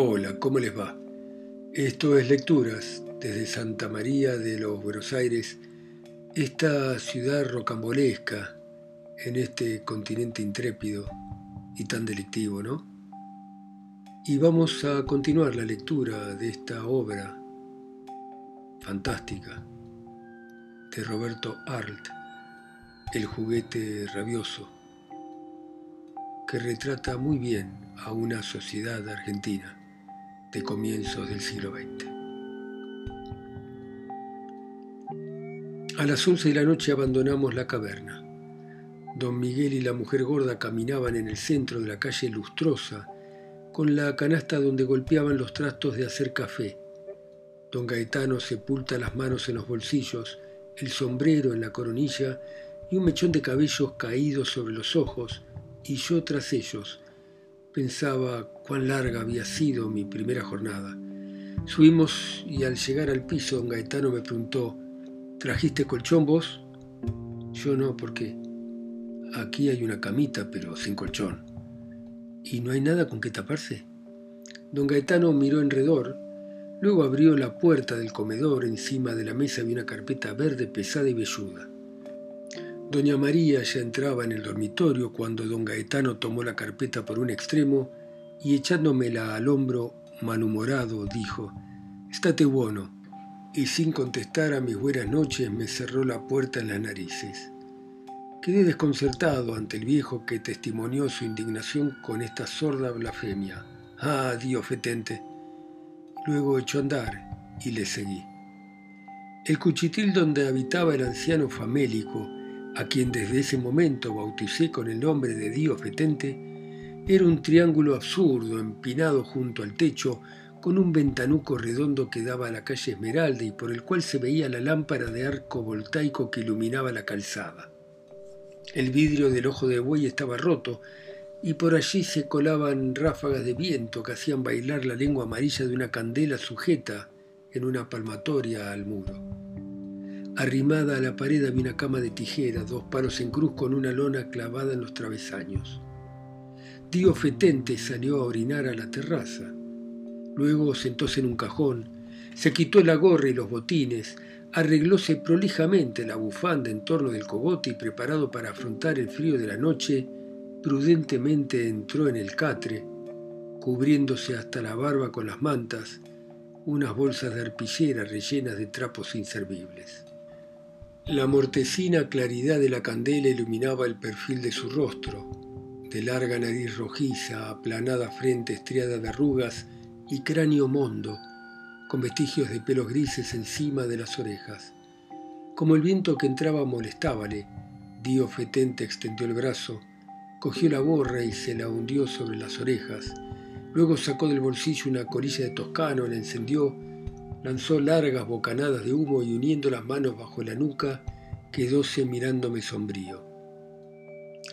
Hola, ¿cómo les va? Esto es Lecturas desde Santa María de los Buenos Aires, esta ciudad rocambolesca en este continente intrépido y tan delictivo, ¿no? Y vamos a continuar la lectura de esta obra fantástica de Roberto Arlt, El juguete rabioso, que retrata muy bien a una sociedad argentina de comienzos del siglo XX. A las once de la noche abandonamos la caverna. Don Miguel y la mujer gorda caminaban en el centro de la calle lustrosa, con la canasta donde golpeaban los trastos de hacer café. Don Gaetano sepulta las manos en los bolsillos, el sombrero en la coronilla y un mechón de cabellos caídos sobre los ojos, y yo tras ellos, Pensaba cuán larga había sido mi primera jornada. Subimos y al llegar al piso, don Gaetano me preguntó, ¿trajiste colchón vos? Yo no, ¿por qué? Aquí hay una camita, pero sin colchón. ¿Y no hay nada con que taparse? Don Gaetano miró enredor, luego abrió la puerta del comedor, encima de la mesa había una carpeta verde pesada y velluda. Doña María ya entraba en el dormitorio cuando don Gaetano tomó la carpeta por un extremo y echándomela al hombro, malhumorado, dijo, Estate bueno, y sin contestar a mis buenas noches me cerró la puerta en las narices. Quedé desconcertado ante el viejo que testimonió su indignación con esta sorda blasfemia. Ah, Dios fetente. Luego echó a andar y le seguí. El cuchitril donde habitaba el anciano famélico, a quien desde ese momento bauticé con el nombre de Dios Fetente, era un triángulo absurdo empinado junto al techo con un ventanuco redondo que daba a la calle Esmeralda y por el cual se veía la lámpara de arco voltaico que iluminaba la calzada. El vidrio del ojo de buey estaba roto y por allí se colaban ráfagas de viento que hacían bailar la lengua amarilla de una candela sujeta en una palmatoria al muro. Arrimada a la pared había una cama de tijera, dos palos en cruz con una lona clavada en los travesaños. Dio Fetente salió a orinar a la terraza. Luego sentóse en un cajón, se quitó la gorra y los botines, arreglóse prolijamente la bufanda en torno del cogote y preparado para afrontar el frío de la noche, prudentemente entró en el catre, cubriéndose hasta la barba con las mantas, unas bolsas de arpillera rellenas de trapos inservibles. La mortecina claridad de la candela iluminaba el perfil de su rostro, de larga nariz rojiza, aplanada frente estriada de arrugas y cráneo mondo, con vestigios de pelos grises encima de las orejas. Como el viento que entraba molestábale, Dio Fetente extendió el brazo, cogió la borra y se la hundió sobre las orejas. Luego sacó del bolsillo una colilla de toscano, la encendió lanzó largas bocanadas de humo y uniendo las manos bajo la nuca, quedóse mirándome sombrío.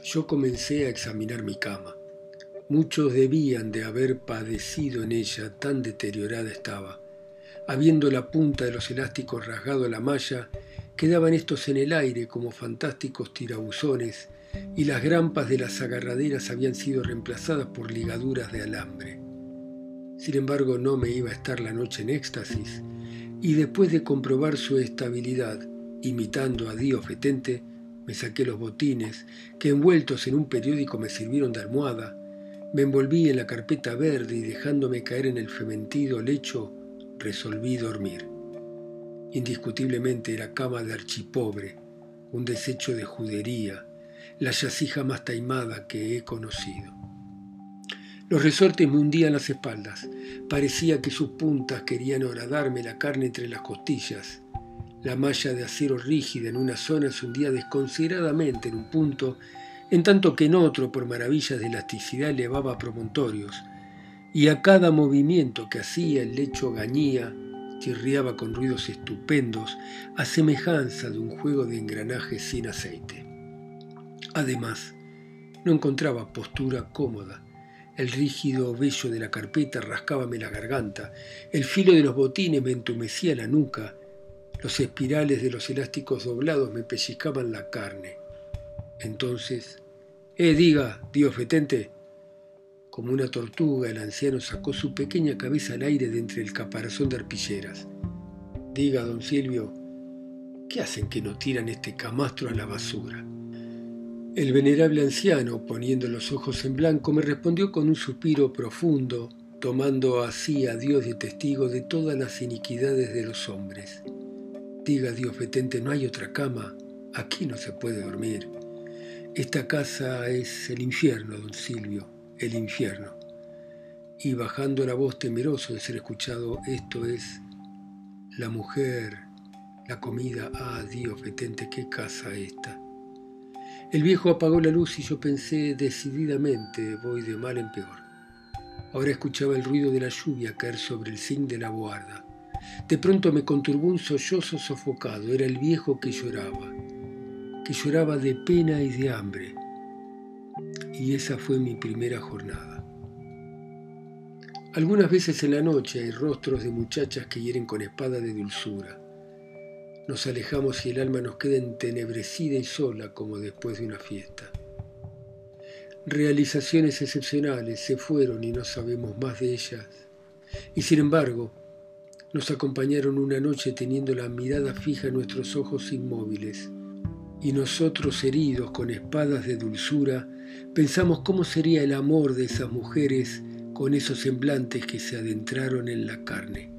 Yo comencé a examinar mi cama. Muchos debían de haber padecido en ella, tan deteriorada estaba. Habiendo la punta de los elásticos rasgado la malla, quedaban estos en el aire como fantásticos tirabuzones, y las grampas de las agarraderas habían sido reemplazadas por ligaduras de alambre. Sin embargo, no me iba a estar la noche en éxtasis, y después de comprobar su estabilidad, imitando a Dios fetente, me saqué los botines, que envueltos en un periódico me sirvieron de almohada, me envolví en la carpeta verde y dejándome caer en el fementido lecho, resolví dormir. Indiscutiblemente era cama de archipobre, un desecho de judería, la yacija más taimada que he conocido. Los resortes me hundían las espaldas. Parecía que sus puntas querían horadarme la carne entre las costillas. La malla de acero rígida en una zona se hundía desconsideradamente en un punto, en tanto que en otro, por maravillas de elasticidad, elevaba promontorios. Y a cada movimiento que hacía el lecho gañía, chirriaba con ruidos estupendos, a semejanza de un juego de engranajes sin aceite. Además, no encontraba postura cómoda el rígido vello de la carpeta rascábame la garganta, el filo de los botines me entumecía la nuca, los espirales de los elásticos doblados me pellizcaban la carne. Entonces, eh, diga, Dios fetente, Como una tortuga, el anciano sacó su pequeña cabeza al aire de entre el caparazón de arpilleras. Diga, don Silvio, ¿qué hacen que no tiran este camastro a la basura? El venerable anciano, poniendo los ojos en blanco, me respondió con un suspiro profundo, tomando así a Dios de testigo de todas las iniquidades de los hombres. Diga Dios fetente, no hay otra cama, aquí no se puede dormir. Esta casa es el infierno, don Silvio, el infierno. Y bajando la voz temeroso de ser escuchado, esto es la mujer, la comida, ah Dios fetente, qué casa esta. El viejo apagó la luz y yo pensé decididamente, voy de mal en peor. Ahora escuchaba el ruido de la lluvia caer sobre el zinc de la boarda. De pronto me conturbó un sollozo sofocado. Era el viejo que lloraba que lloraba de pena y de hambre. Y esa fue mi primera jornada. Algunas veces en la noche hay rostros de muchachas que hieren con espada de dulzura. Nos alejamos y el alma nos queda entenebrecida y sola como después de una fiesta. Realizaciones excepcionales se fueron y no sabemos más de ellas. Y sin embargo, nos acompañaron una noche teniendo la mirada fija en nuestros ojos inmóviles y nosotros heridos con espadas de dulzura, pensamos cómo sería el amor de esas mujeres con esos semblantes que se adentraron en la carne.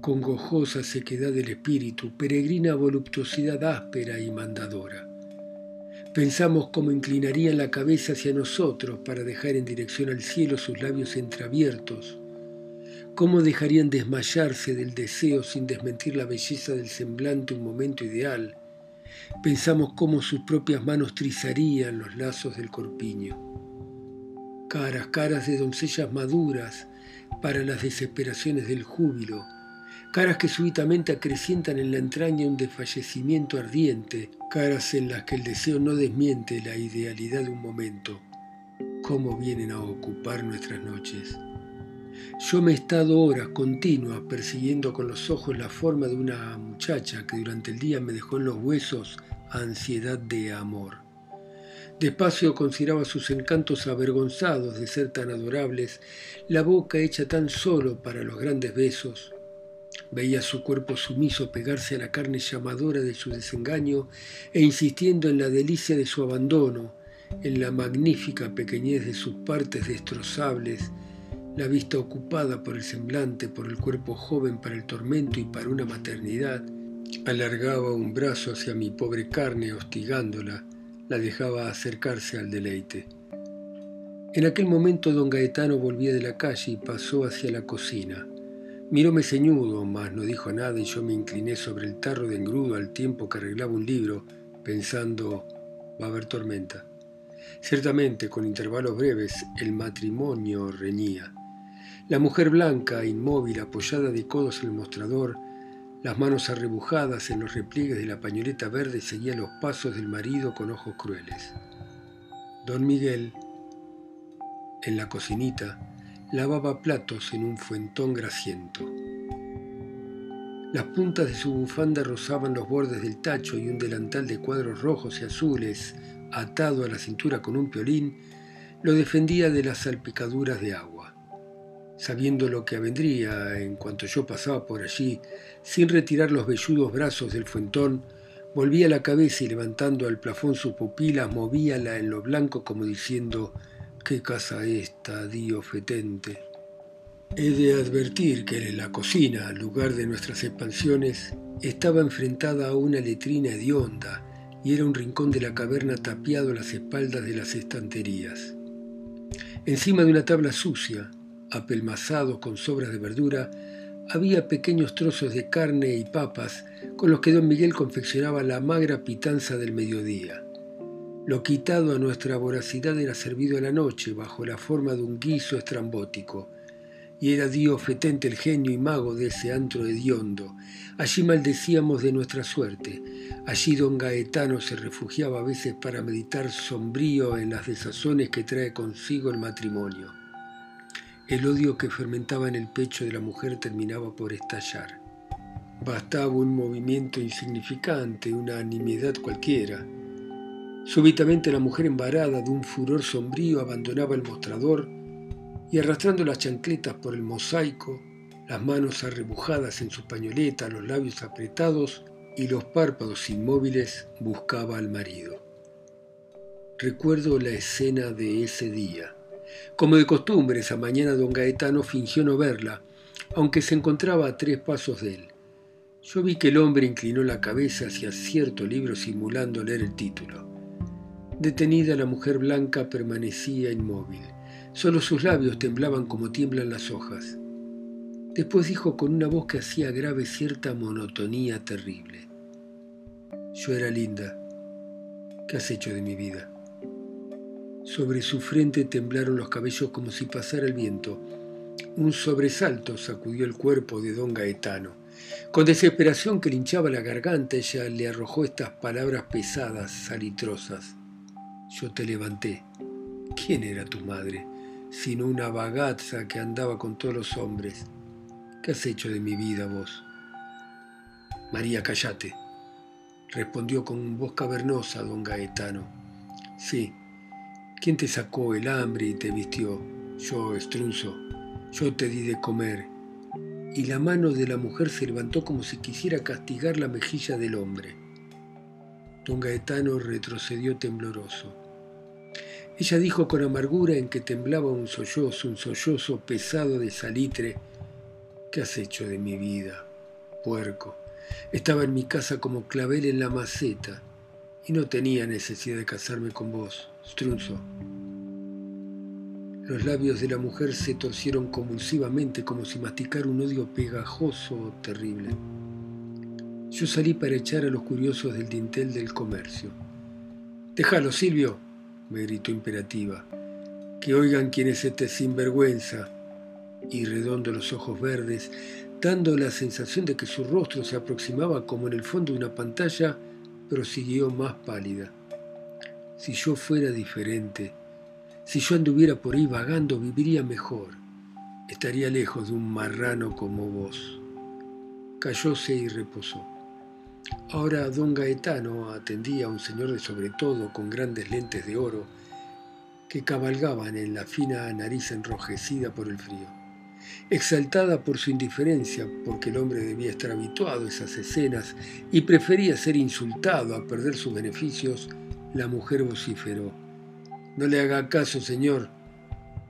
Con gojosa sequedad del espíritu, peregrina voluptuosidad áspera y mandadora. Pensamos cómo inclinarían la cabeza hacia nosotros para dejar en dirección al cielo sus labios entreabiertos, cómo dejarían desmayarse del deseo sin desmentir la belleza del semblante un momento ideal, Pensamos cómo sus propias manos trizarían los lazos del corpiño. Caras, caras de doncellas maduras para las desesperaciones del júbilo, caras que súbitamente acrecientan en la entraña un desfallecimiento ardiente, caras en las que el deseo no desmiente la idealidad de un momento. ¿Cómo vienen a ocupar nuestras noches? Yo me he estado horas continuas persiguiendo con los ojos la forma de una muchacha que durante el día me dejó en los huesos ansiedad de amor. Despacio consideraba sus encantos avergonzados de ser tan adorables, la boca hecha tan solo para los grandes besos. Veía su cuerpo sumiso pegarse a la carne llamadora de su desengaño e insistiendo en la delicia de su abandono, en la magnífica pequeñez de sus partes destrozables, la vista ocupada por el semblante, por el cuerpo joven para el tormento y para una maternidad, alargaba un brazo hacia mi pobre carne, hostigándola, la dejaba acercarse al deleite. En aquel momento don Gaetano volvía de la calle y pasó hacia la cocina. Miróme ceñudo, mas no dijo nada y yo me incliné sobre el tarro de engrudo al tiempo que arreglaba un libro, pensando, va a haber tormenta. Ciertamente, con intervalos breves, el matrimonio reñía. La mujer blanca, inmóvil, apoyada de codos en el mostrador, las manos arrebujadas en los repliegues de la pañoleta verde, seguía los pasos del marido con ojos crueles. Don Miguel, en la cocinita, lavaba platos en un fuentón grasiento. Las puntas de su bufanda rozaban los bordes del tacho y un delantal de cuadros rojos y azules, atado a la cintura con un piolín, lo defendía de las salpicaduras de agua sabiendo lo que avendría en cuanto yo pasaba por allí, sin retirar los velludos brazos del fuentón, volvía la cabeza y levantando al plafón sus pupilas, movíala en lo blanco como diciendo, ¿qué casa esta, Dio fetente? He de advertir que en la cocina, lugar de nuestras expansiones, estaba enfrentada a una letrina hedionda y era un rincón de la caverna tapiado a las espaldas de las estanterías. Encima de una tabla sucia, apelmazados con sobras de verdura, había pequeños trozos de carne y papas con los que don Miguel confeccionaba la magra pitanza del mediodía. Lo quitado a nuestra voracidad era servido a la noche bajo la forma de un guiso estrambótico, y era Dios fetente el genio y mago de ese antro hediondo. Allí maldecíamos de nuestra suerte. Allí don Gaetano se refugiaba a veces para meditar sombrío en las desazones que trae consigo el matrimonio. El odio que fermentaba en el pecho de la mujer terminaba por estallar. Bastaba un movimiento insignificante, una nimiedad cualquiera. Súbitamente la mujer embarada de un furor sombrío abandonaba el mostrador y arrastrando las chancletas por el mosaico, las manos arrebujadas en su pañoleta, los labios apretados y los párpados inmóviles, buscaba al marido. Recuerdo la escena de ese día. Como de costumbre, esa mañana don Gaetano fingió no verla, aunque se encontraba a tres pasos de él. Yo vi que el hombre inclinó la cabeza hacia cierto libro simulando leer el título. Detenida la mujer blanca permanecía inmóvil. Solo sus labios temblaban como tiemblan las hojas. Después dijo con una voz que hacía grave cierta monotonía terrible. Yo era linda. ¿Qué has hecho de mi vida? Sobre su frente temblaron los cabellos como si pasara el viento. Un sobresalto sacudió el cuerpo de don Gaetano. Con desesperación que le hinchaba la garganta, ella le arrojó estas palabras pesadas, salitrosas. Yo te levanté. ¿Quién era tu madre? Sino una bagaza que andaba con todos los hombres. ¿Qué has hecho de mi vida vos? María, callate, respondió con voz cavernosa don Gaetano. Sí, ¿quién te sacó el hambre y te vistió? Yo, estrunzo, yo te di de comer. Y la mano de la mujer se levantó como si quisiera castigar la mejilla del hombre. Don Gaetano retrocedió tembloroso. Ella dijo con amargura en que temblaba un sollozo, un sollozo pesado de salitre. ¿Qué has hecho de mi vida, puerco? Estaba en mi casa como clavel en la maceta y no tenía necesidad de casarme con vos, Strunzo. Los labios de la mujer se torcieron convulsivamente como si masticara un odio pegajoso o terrible. Yo salí para echar a los curiosos del dintel del comercio. Déjalo, Silvio, me gritó imperativa. Que oigan quién es este sinvergüenza. Y redondo los ojos verdes, dando la sensación de que su rostro se aproximaba como en el fondo de una pantalla, prosiguió más pálida. Si yo fuera diferente, si yo anduviera por ahí vagando, viviría mejor. Estaría lejos de un marrano como vos. Cayóse y reposó. Ahora don Gaetano atendía a un señor de sobre todo con grandes lentes de oro que cabalgaban en la fina nariz enrojecida por el frío. Exaltada por su indiferencia, porque el hombre debía estar habituado a esas escenas y prefería ser insultado a perder sus beneficios, la mujer vociferó. No le haga caso, señor.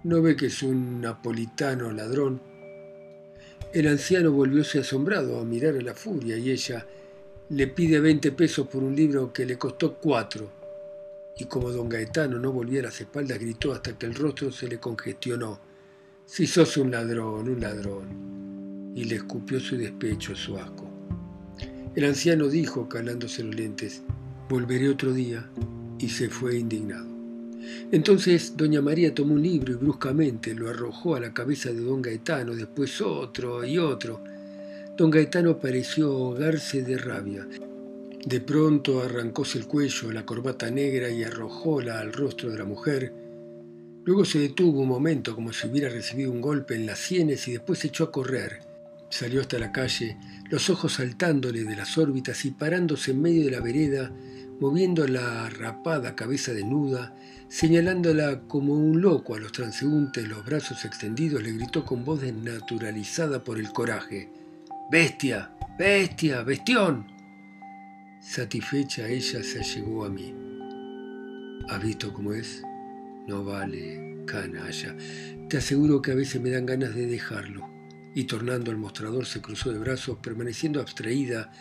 ¿No ve que es un napolitano ladrón? El anciano volvióse asombrado a mirar a la furia y ella, le pide 20 pesos por un libro que le costó cuatro. Y como don Gaetano no volvía a las espaldas, gritó hasta que el rostro se le congestionó. Si sos un ladrón, un ladrón. Y le escupió su despecho, su asco. El anciano dijo, calándose los lentes, volveré otro día, y se fue indignado. Entonces doña María tomó un libro y bruscamente lo arrojó a la cabeza de don Gaetano, después otro y otro. Don Gaetano pareció ahogarse de rabia. De pronto arrancóse el cuello, la corbata negra y arrojóla al rostro de la mujer. Luego se detuvo un momento como si hubiera recibido un golpe en las sienes y después se echó a correr. Salió hasta la calle, los ojos saltándole de las órbitas y parándose en medio de la vereda, moviendo la rapada cabeza desnuda, señalándola como un loco a los transeúntes, los brazos extendidos, le gritó con voz desnaturalizada por el coraje. Bestia, bestia, bestión. Satisfecha ella se allegó a mí. ¿Has visto cómo es? No vale, canalla. Te aseguro que a veces me dan ganas de dejarlo. Y tornando al mostrador se cruzó de brazos, permaneciendo abstraída,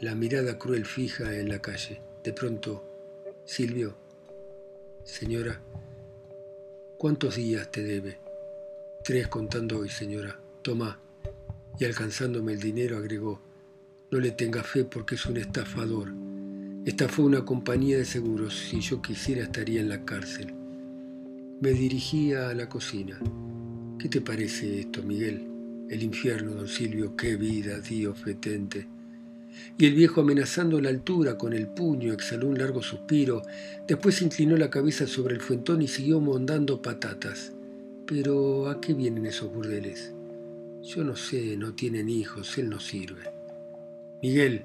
la mirada cruel fija en la calle. De pronto, Silvio, señora, ¿cuántos días te debe? Tres contando hoy, señora. Toma, y alcanzándome el dinero agregó, no le tenga fe porque es un estafador. Estafó una compañía de seguros, si yo quisiera estaría en la cárcel. Me dirigía a la cocina. ¿Qué te parece esto, Miguel? El infierno, don Silvio, qué vida, Dios fetente. Y el viejo amenazando la altura con el puño exhaló un largo suspiro, después inclinó la cabeza sobre el fuentón y siguió mondando patatas. Pero ¿a qué vienen esos burdeles? Yo no sé, no tienen hijos, él no sirve. Miguel,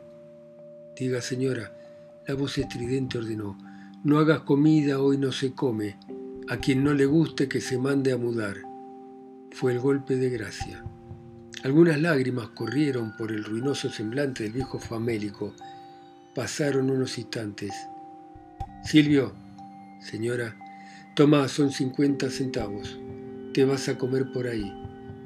diga señora, la voz estridente ordenó, no hagas comida, hoy no se come. A quien no le guste que se mande a mudar. fue el golpe de gracia. Algunas lágrimas corrieron por el ruinoso semblante del viejo famélico. Pasaron unos instantes. Silvio, señora, toma, son cincuenta centavos. Te vas a comer por ahí.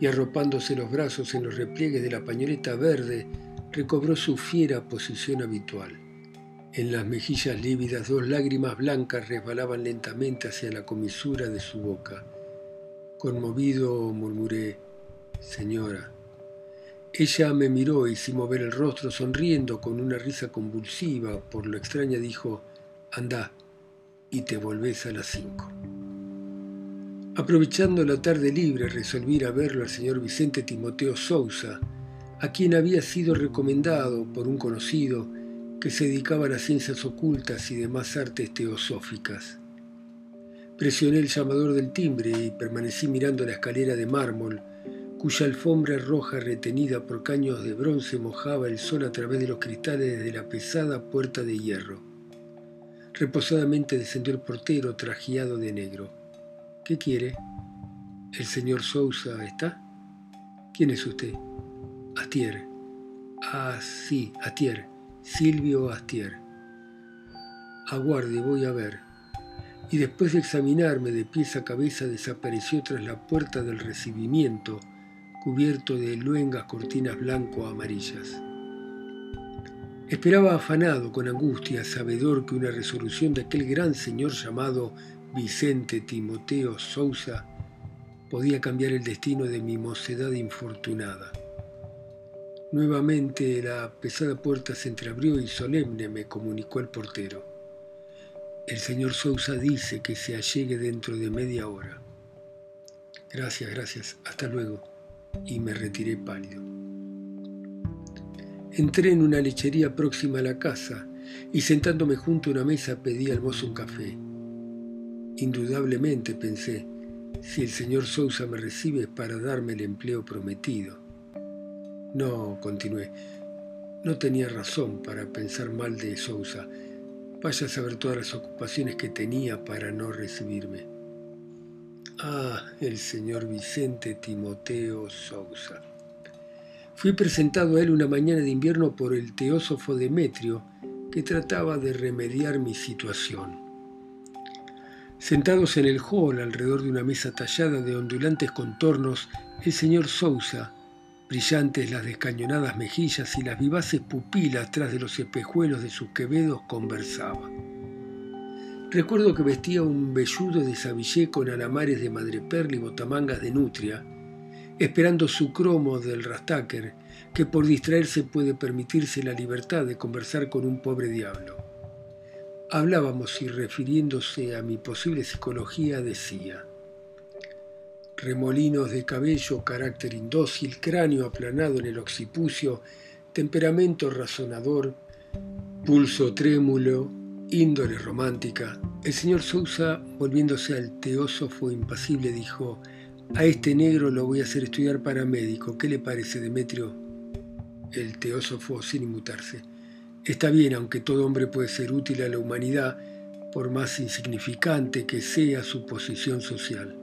Y arropándose los brazos en los repliegues de la pañoleta verde, recobró su fiera posición habitual. En las mejillas lívidas dos lágrimas blancas resbalaban lentamente hacia la comisura de su boca. Conmovido murmuré, Señora. Ella me miró y sin mover el rostro, sonriendo con una risa convulsiva por lo extraña, dijo, Anda y te volvés a las cinco. Aprovechando la tarde libre, resolví a verlo al señor Vicente Timoteo Sousa, a quien había sido recomendado por un conocido que se dedicaba a las ciencias ocultas y demás artes teosóficas. Presioné el llamador del timbre y permanecí mirando la escalera de mármol, cuya alfombra roja retenida por caños de bronce mojaba el sol a través de los cristales de la pesada puerta de hierro. Reposadamente descendió el portero trajeado de negro. ¿Qué quiere? ¿El señor Sousa está? ¿Quién es usted? Astier. Ah, sí, Astier. Silvio Astier. Aguarde, voy a ver. Y después de examinarme de pies a cabeza desapareció tras la puerta del recibimiento, cubierto de luengas cortinas blanco-amarillas. Esperaba afanado, con angustia, sabedor que una resolución de aquel gran señor llamado Vicente Timoteo Sousa podía cambiar el destino de mi mocedad infortunada. Nuevamente la pesada puerta se entreabrió y solemne me comunicó el portero. El señor Sousa dice que se allegue dentro de media hora. Gracias, gracias. Hasta luego. Y me retiré pálido. Entré en una lechería próxima a la casa y sentándome junto a una mesa pedí al mozo un café. Indudablemente pensé, si el señor Sousa me recibe es para darme el empleo prometido. No, continué, no tenía razón para pensar mal de Sousa. Vaya a saber todas las ocupaciones que tenía para no recibirme. Ah, el señor Vicente Timoteo Sousa. Fui presentado a él una mañana de invierno por el teósofo Demetrio, que trataba de remediar mi situación. Sentados en el hall alrededor de una mesa tallada de ondulantes contornos, el señor Sousa, brillantes las descañonadas mejillas y las vivaces pupilas tras de los espejuelos de sus quevedos, conversaba. Recuerdo que vestía un velludo de sabillé con alamares de madreperla y botamangas de nutria, esperando su cromo del Rastaker, que por distraerse puede permitirse la libertad de conversar con un pobre diablo. Hablábamos y refiriéndose a mi posible psicología decía, remolinos de cabello, carácter indócil, cráneo aplanado en el occipucio, temperamento razonador, pulso trémulo, índole romántica. El señor Sousa, volviéndose al teósofo impasible, dijo, a este negro lo voy a hacer estudiar para médico. ¿Qué le parece, Demetrio? El teósofo, sin inmutarse. Está bien, aunque todo hombre puede ser útil a la humanidad, por más insignificante que sea su posición social.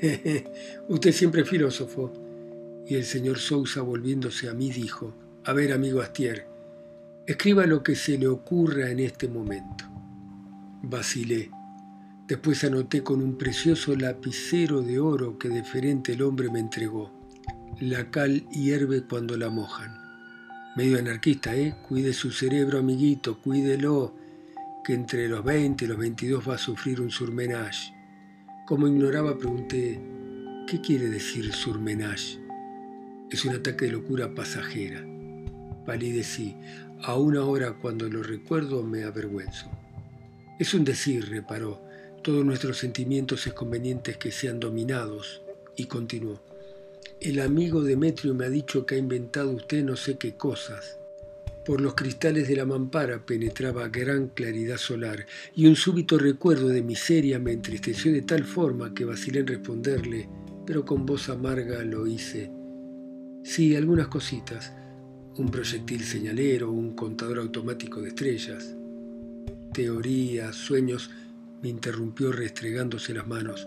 Usted siempre es filósofo. Y el señor Sousa, volviéndose a mí, dijo, a ver, amigo Astier, escriba lo que se le ocurra en este momento. Vacilé. Después anoté con un precioso lapicero de oro que deferente el hombre me entregó. La cal hierve cuando la mojan. Medio anarquista, ¿eh? Cuide su cerebro, amiguito, cuídelo, que entre los 20 y los 22 va a sufrir un surmenage. Como ignoraba, pregunté, ¿qué quiere decir surmenage? Es un ataque de locura pasajera. Palidecí. Aún ahora cuando lo recuerdo me avergüenzo. Es un decir, reparó todos nuestros sentimientos es conveniente que sean dominados. Y continuó. El amigo Demetrio me ha dicho que ha inventado usted no sé qué cosas. Por los cristales de la mampara penetraba gran claridad solar, y un súbito recuerdo de miseria me entristeció de tal forma que vacilé en responderle, pero con voz amarga lo hice. Sí, algunas cositas. Un proyectil señalero, un contador automático de estrellas. Teorías, sueños, me interrumpió restregándose las manos.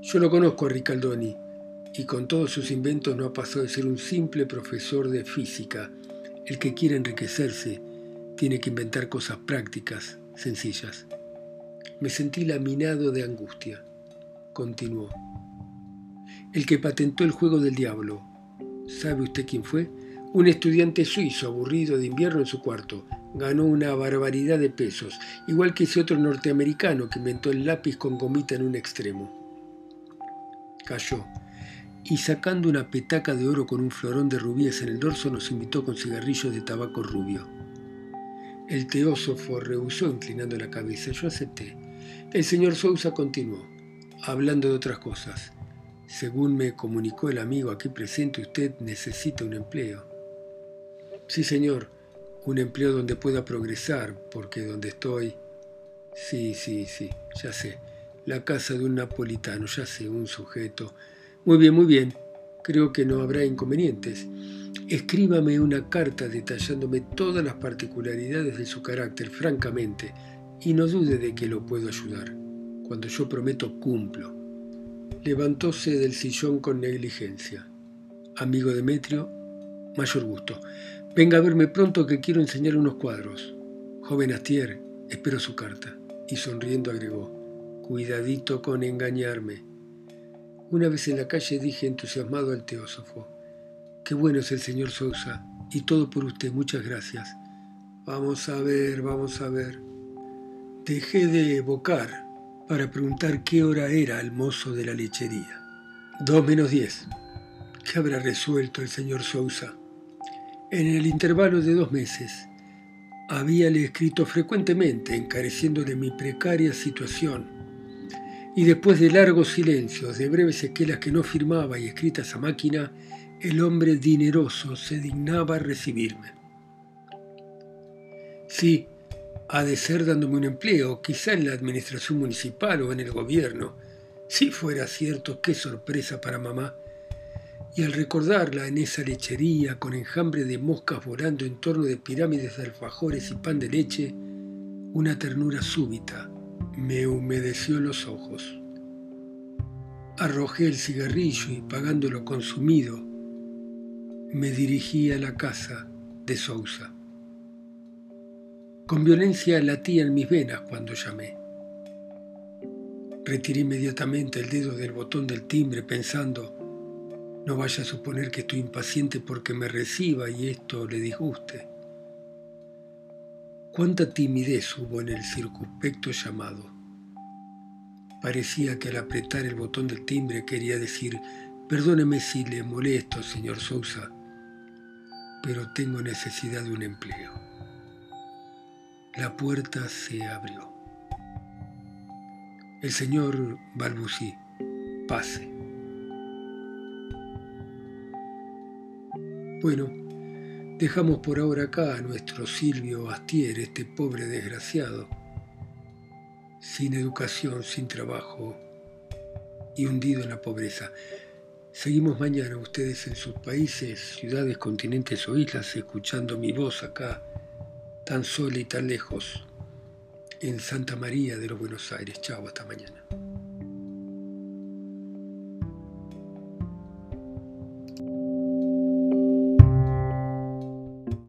Yo lo conozco a Ricaldoni. y con todos sus inventos no ha pasado de ser un simple profesor de física. El que quiere enriquecerse tiene que inventar cosas prácticas, sencillas. Me sentí laminado de angustia. Continuó. El que patentó el juego del diablo. ¿Sabe usted quién fue? Un estudiante suizo aburrido de invierno en su cuarto. Ganó una barbaridad de pesos, igual que ese otro norteamericano que inventó el lápiz con gomita en un extremo. Cayó y sacando una petaca de oro con un florón de rubíes en el dorso nos invitó con cigarrillos de tabaco rubio. El teósofo rehusó inclinando la cabeza. Yo acepté. El señor Sousa continuó, hablando de otras cosas. Según me comunicó el amigo aquí presente, usted necesita un empleo. Sí, señor, un empleo donde pueda progresar, porque donde estoy... Sí, sí, sí, ya sé. La casa de un napolitano, ya sé, un sujeto muy bien, muy bien. Creo que no habrá inconvenientes. Escríbame una carta detallándome todas las particularidades de su carácter, francamente, y no dude de que lo puedo ayudar. Cuando yo prometo, cumplo. Levantóse del sillón con negligencia. Amigo Demetrio, mayor gusto. Venga a verme pronto que quiero enseñar unos cuadros. Joven Astier, espero su carta. Y sonriendo agregó, cuidadito con engañarme. Una vez en la calle dije entusiasmado al teósofo, qué bueno es el señor Sousa, y todo por usted, muchas gracias. Vamos a ver, vamos a ver. Dejé de evocar para preguntar qué hora era el mozo de la lechería. Dos menos diez. ¿Qué habrá resuelto el señor Sousa? En el intervalo de dos meses, habíale escrito frecuentemente encareciéndole mi precaria situación y después de largos silencios, de breves esquelas que no firmaba y escritas a máquina, el hombre dineroso se dignaba recibirme. Sí, ha de ser dándome un empleo, quizá en la administración municipal o en el gobierno. Si fuera cierto, qué sorpresa para mamá. Y al recordarla en esa lechería con enjambre de moscas volando en torno de pirámides de alfajores y pan de leche, una ternura súbita me humedeció los ojos. Arrojé el cigarrillo y pagando lo consumido, me dirigí a la casa de Sousa. Con violencia latía en mis venas cuando llamé. Retiré inmediatamente el dedo del botón del timbre pensando, no vaya a suponer que estoy impaciente porque me reciba y esto le disguste. Cuánta timidez hubo en el circunspecto llamado. Parecía que al apretar el botón del timbre quería decir, perdóneme si le molesto, señor Sousa, pero tengo necesidad de un empleo. La puerta se abrió. El señor balbucí, pase. Bueno, Dejamos por ahora acá a nuestro Silvio Astier, este pobre desgraciado, sin educación, sin trabajo y hundido en la pobreza. Seguimos mañana ustedes en sus países, ciudades, continentes o islas, escuchando mi voz acá, tan sola y tan lejos, en Santa María de los Buenos Aires. Chao, hasta mañana.